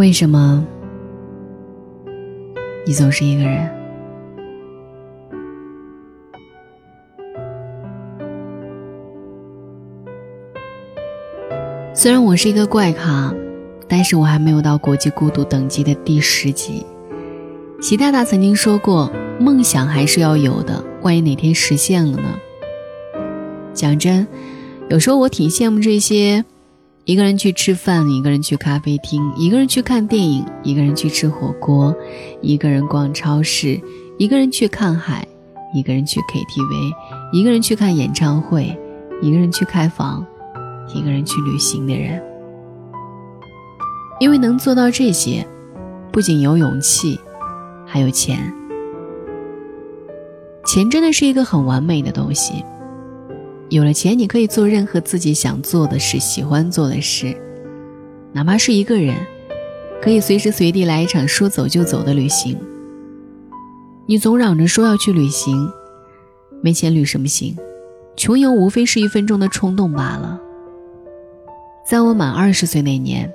为什么你总是一个人？虽然我是一个怪咖，但是我还没有到国际孤独等级的第十级。习大大曾经说过：“梦想还是要有的，万一哪天实现了呢？”讲真，有时候我挺羡慕这些。一个人去吃饭，一个人去咖啡厅，一个人去看电影，一个人去吃火锅，一个人逛超市，一个人去看海，一个人去 KTV，一个人去看演唱会，一个人去开房，一个人去旅行的人。因为能做到这些，不仅有勇气，还有钱。钱真的是一个很完美的东西。有了钱，你可以做任何自己想做的事、喜欢做的事，哪怕是一个人，可以随时随地来一场说走就走的旅行。你总嚷着说要去旅行，没钱旅什么行？穷游无非是一分钟的冲动罢了。在我满二十岁那年，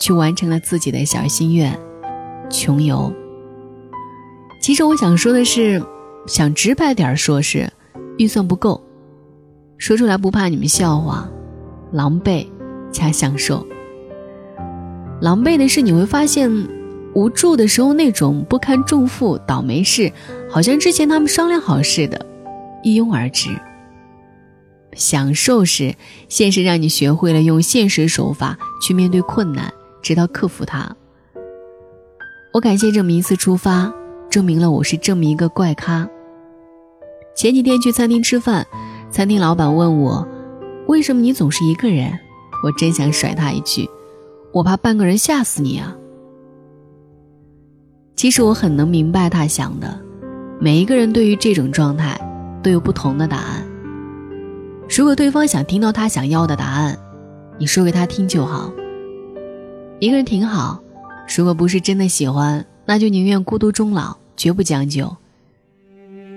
去完成了自己的小心愿——穷游。其实我想说的是，想直白点说，是预算不够。说出来不怕你们笑话，狼狈加享受。狼狈的是你会发现，无助的时候那种不堪重负、倒霉事，好像之前他们商量好似的，一拥而至。享受是现实让你学会了用现实手法去面对困难，直到克服它。我感谢这么一次出发，证明了我是这么一个怪咖。前几天去餐厅吃饭。餐厅老板问我：“为什么你总是一个人？”我真想甩他一句：“我怕半个人吓死你啊！”其实我很能明白他想的，每一个人对于这种状态都有不同的答案。如果对方想听到他想要的答案，你说给他听就好。一个人挺好，如果不是真的喜欢，那就宁愿孤独终老，绝不将就。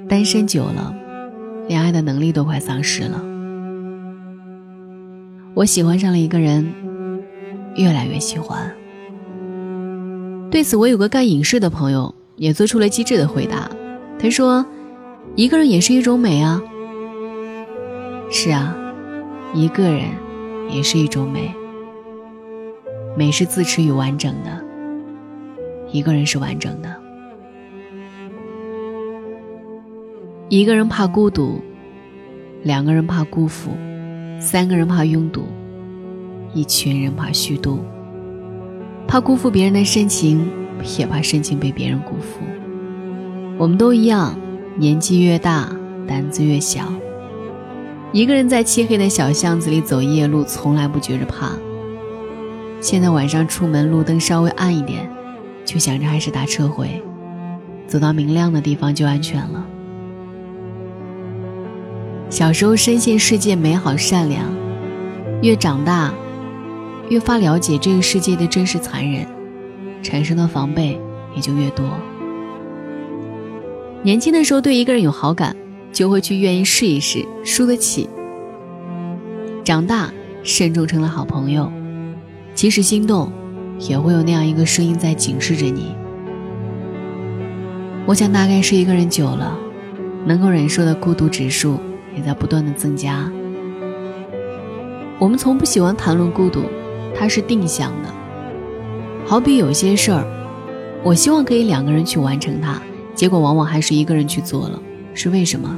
单身久了。恋爱的能力都快丧失了。我喜欢上了一个人，越来越喜欢。对此，我有个干影视的朋友也做出了机智的回答。他说：“一个人也是一种美啊。”是啊，一个人也是一种美。美是自持与完整的，一个人是完整的。一个人怕孤独，两个人怕辜负，三个人怕拥堵，一群人怕虚度。怕辜负别人的深情，也怕深情被别人辜负。我们都一样，年纪越大，胆子越小。一个人在漆黑的小巷子里走夜路，从来不觉着怕。现在晚上出门，路灯稍微暗一点，就想着还是打车回，走到明亮的地方就安全了。小时候深陷世界美好善良，越长大，越发了解这个世界的真实残忍，产生的防备也就越多。年轻的时候对一个人有好感，就会去愿意试一试，输得起。长大慎重成了好朋友，即使心动，也会有那样一个声音在警示着你。我想大概是一个人久了，能够忍受的孤独指数。也在不断的增加。我们从不喜欢谈论孤独，它是定向的。好比有些事儿，我希望可以两个人去完成它，结果往往还是一个人去做了，是为什么？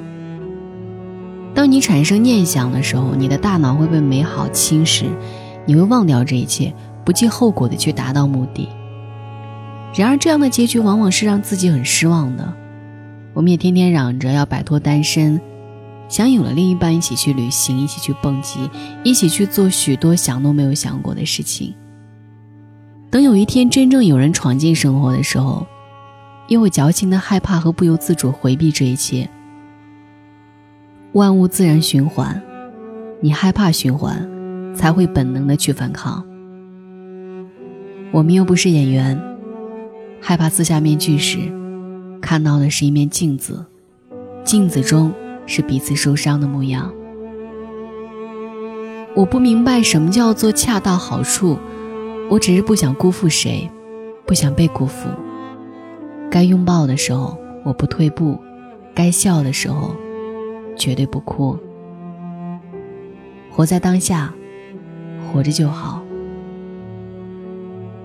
当你产生念想的时候，你的大脑会被美好侵蚀，你会忘掉这一切，不计后果的去达到目的。然而，这样的结局往往是让自己很失望的。我们也天天嚷着要摆脱单身。想有了另一半，一起去旅行，一起去蹦极，一起去做许多想都没有想过的事情。等有一天真正有人闯进生活的时候，又会矫情的害怕和不由自主回避这一切。万物自然循环，你害怕循环，才会本能的去反抗。我们又不是演员，害怕撕下面具时，看到的是一面镜子，镜子中。是彼此受伤的模样。我不明白什么叫做恰到好处，我只是不想辜负谁，不想被辜负。该拥抱的时候，我不退步；该笑的时候，绝对不哭。活在当下，活着就好。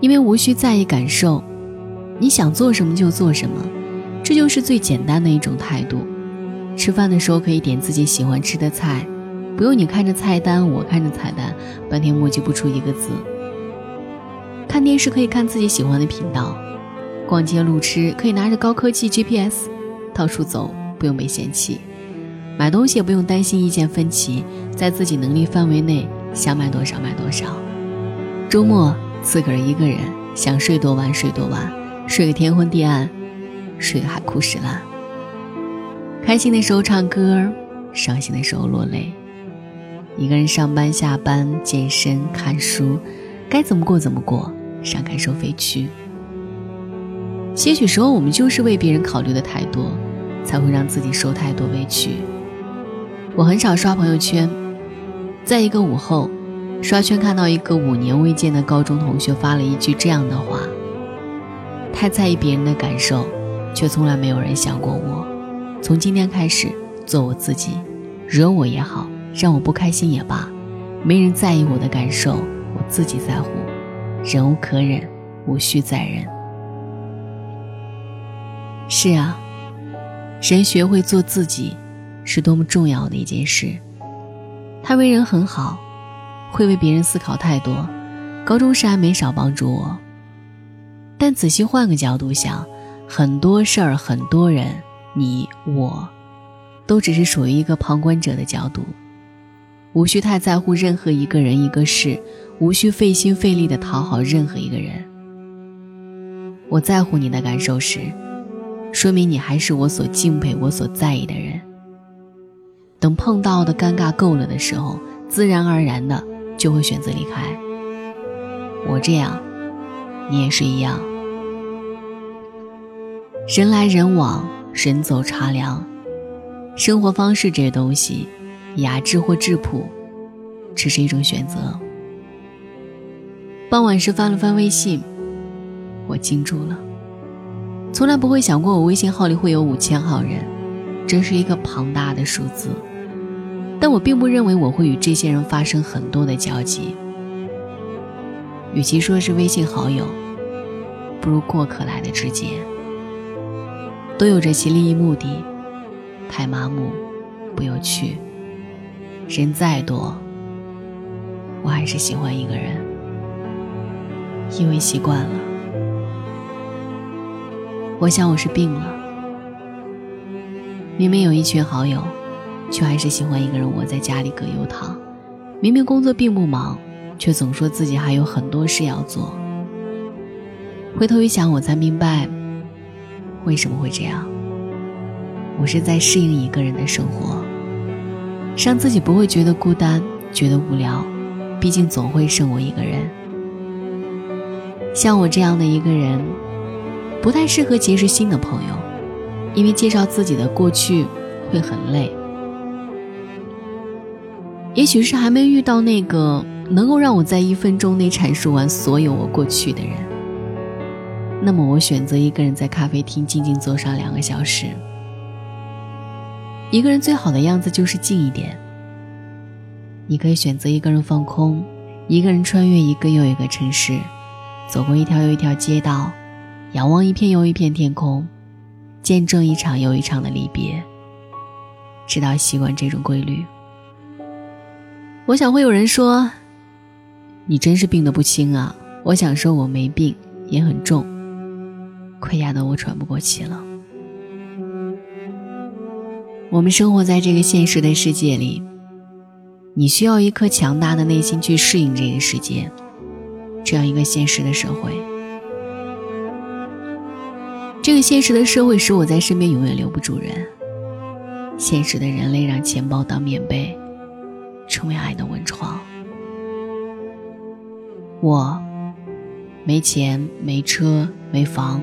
因为无需在意感受，你想做什么就做什么，这就是最简单的一种态度。吃饭的时候可以点自己喜欢吃的菜，不用你看着菜单，我看着菜单，半天磨叽不出一个字。看电视可以看自己喜欢的频道，逛街路痴可以拿着高科技 GPS 到处走，不用被嫌弃。买东西也不用担心意见分歧，在自己能力范围内，想买多少买多少。周末。自个儿一个人，想睡多晚睡多晚，睡个天昏地暗，睡个海枯石烂。开心的时候唱歌，伤心的时候落泪。一个人上班下班，健身看书，该怎么过怎么过，闪开收费区。些许时候，我们就是为别人考虑的太多，才会让自己受太多委屈。我很少刷朋友圈，在一个午后。刷圈看到一个五年未见的高中同学发了一句这样的话：“太在意别人的感受，却从来没有人想过我。从今天开始，做我自己，惹我也好，让我不开心也罢，没人在意我的感受，我自己在乎。忍无可忍，无需再忍。”是啊，谁学会做自己，是多么重要的一件事。他为人很好。会为别人思考太多，高中时还没少帮助我。但仔细换个角度想，很多事儿、很多人，你我，都只是属于一个旁观者的角度，无需太在乎任何一个人、一个事，无需费心费力的讨好任何一个人。我在乎你的感受时，说明你还是我所敬佩、我所在意的人。等碰到的尴尬够了的时候，自然而然的。就会选择离开。我这样，你也是一样。人来人往，人走茶凉。生活方式这东西，雅致或质朴，只是一种选择。傍晚时翻了翻微信，我惊住了。从来不会想过我微信号里会有五千号人，这是一个庞大的数字。但我并不认为我会与这些人发生很多的交集。与其说是微信好友，不如过客来的直接。都有着其利益目的，太麻木，不有趣。人再多，我还是喜欢一个人，因为习惯了。我想我是病了，明明有一群好友。却还是喜欢一个人窝在家里葛优躺，明明工作并不忙，却总说自己还有很多事要做。回头一想，我才明白为什么会这样。我是在适应一个人的生活，让自己不会觉得孤单、觉得无聊。毕竟总会剩我一个人。像我这样的一个人，不太适合结识新的朋友，因为介绍自己的过去会很累。也许是还没遇到那个能够让我在一分钟内阐述完所有我过去的人，那么我选择一个人在咖啡厅静静坐上两个小时。一个人最好的样子就是静一点。你可以选择一个人放空，一个人穿越一个又一个城市，走过一条又一条街道，仰望一片又一片天空，见证一场又一场的离别，直到习惯这种规律。我想会有人说：“你真是病得不轻啊！”我想说我没病，也很重，快压得我喘不过气了。我们生活在这个现实的世界里，你需要一颗强大的内心去适应这个世界，这样一个现实的社会。这个现实的社会使我在身边永远留不住人，现实的人类让钱包当面被。成为爱的温床。我没钱、没车、没房，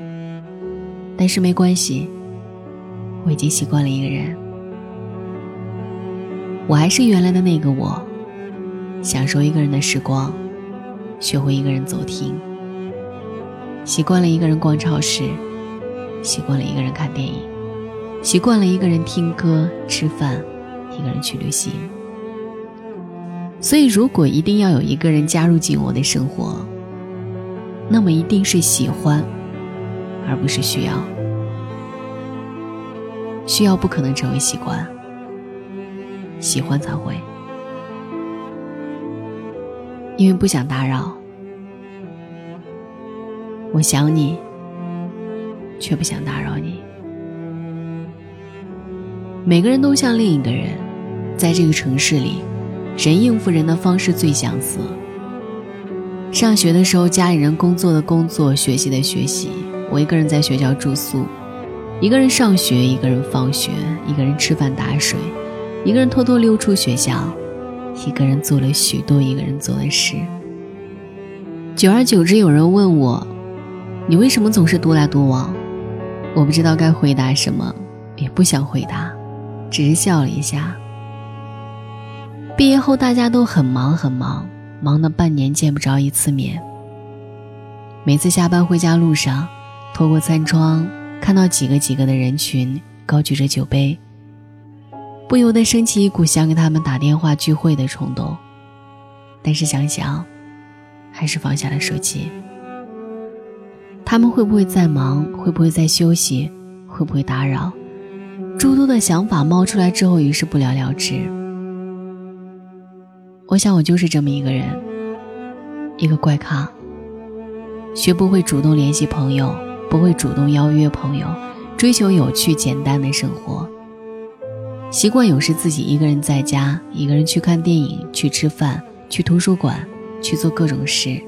但是没关系，我已经习惯了一个人。我还是原来的那个我，享受一个人的时光，学会一个人走停。习惯了一个人逛超市，习惯了一个人看电影，习惯了一个人听歌、吃饭，一个人去旅行。所以，如果一定要有一个人加入进我的生活，那么一定是喜欢，而不是需要。需要不可能成为习惯，喜欢才会。因为不想打扰，我想你，却不想打扰你。每个人都像另一个人，在这个城市里，人应付人的方式最相似。上学的时候，家里人工作的工作，学习的学习，我一个人在学校住宿，一个人上学，一个人放学，一个人吃饭打水，一个人偷偷溜出学校。一个人做了许多一个人做的事，久而久之，有人问我：“你为什么总是独来独往？”我不知道该回答什么，也不想回答，只是笑了一下。毕业后，大家都很忙很忙，忙的半年见不着一次面。每次下班回家路上，透过餐窗看到几个几个的人群，高举着酒杯。不由得升起一股想给他们打电话聚会的冲动，但是想想，还是放下了手机。他们会不会在忙？会不会在休息？会不会打扰？诸多的想法冒出来之后，于是不了了之。我想，我就是这么一个人，一个怪咖，学不会主动联系朋友，不会主动邀约朋友，追求有趣简单的生活。习惯有时自己一个人在家，一个人去看电影、去吃饭、去图书馆、去做各种事，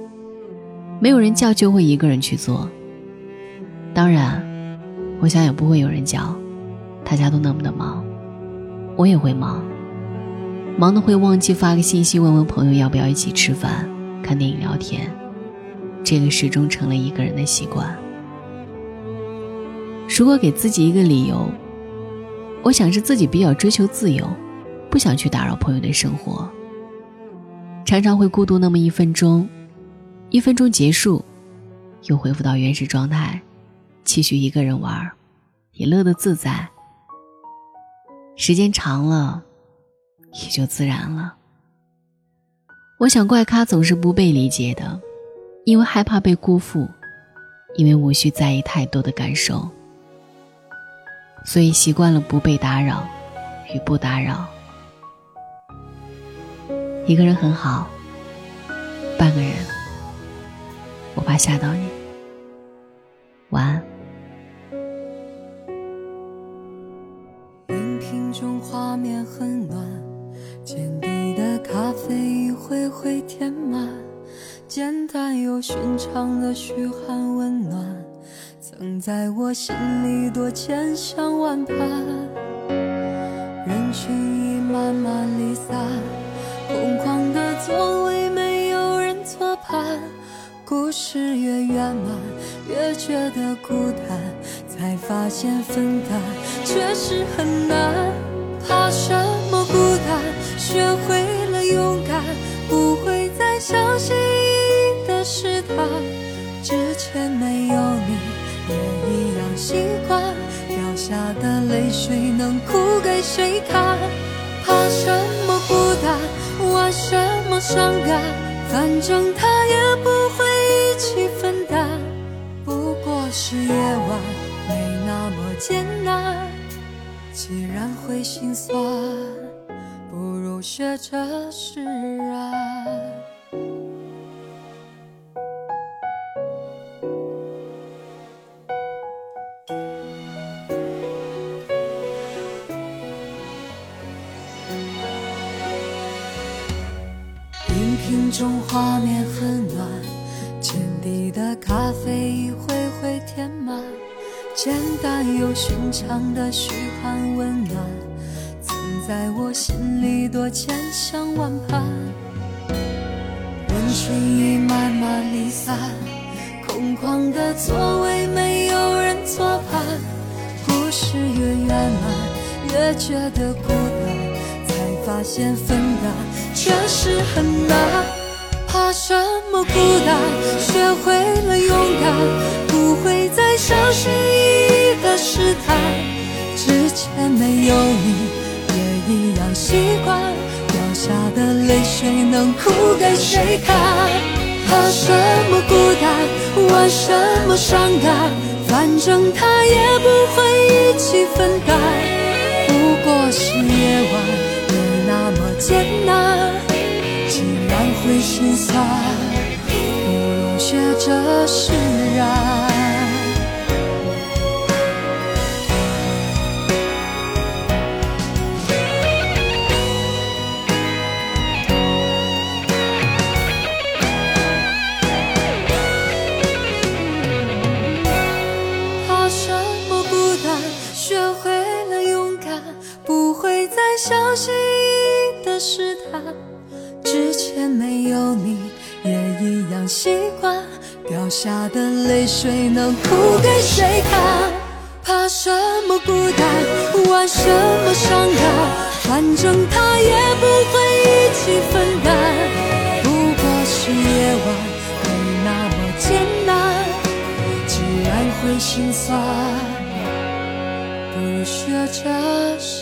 没有人叫就会一个人去做。当然，我想也不会有人叫，大家都那么的忙，我也会忙，忙的会忘记发个信息问问朋友要不要一起吃饭、看电影、聊天，这个始终成了一个人的习惯。如果给自己一个理由。我想是自己比较追求自由，不想去打扰朋友的生活。常常会孤独那么一分钟，一分钟结束，又恢复到原始状态，继续一个人玩，也乐得自在。时间长了，也就自然了。我想怪咖总是不被理解的，因为害怕被辜负，因为无需在意太多的感受。所以习惯了不被打扰与不打扰，一个人很好，半个人我怕吓到你。晚安。荧屏中画面很暖，见底的咖啡一回回填满，简单又寻常的嘘寒问暖。曾在我心里多千想万盼，人群已慢慢离散，空旷的座位没有人坐伴。故事越圆满，越觉得孤单，才发现分担确实很难。怕什么孤单？学会了勇敢，不会再相信意义的试探。之前没有你。也一样习惯，掉下的泪水能哭给谁看？怕什么孤单，玩什么伤感，反正他也不会一起分担。不过是夜晚，没那么艰难。既然会心酸，不如学着释然。散，空旷的座位没有人坐伴。故事越圆满，越觉得孤单，才发现分担确实很难。怕什么孤单？学会了勇敢，不会再小心翼翼的试探。之前没有你，也一样习惯。掉下的泪水能哭给谁看？怕什么孤单？玩什么伤感？反正他也不会一起分担。不过是夜晚，没那么艰难。会心酸，不如学着释然。习惯。掉下的泪水能哭给谁看？怕什么孤单，玩什么伤感？反正他也不会一起分担。不过是夜晚，没那么艰难。既然会心酸，不如学着释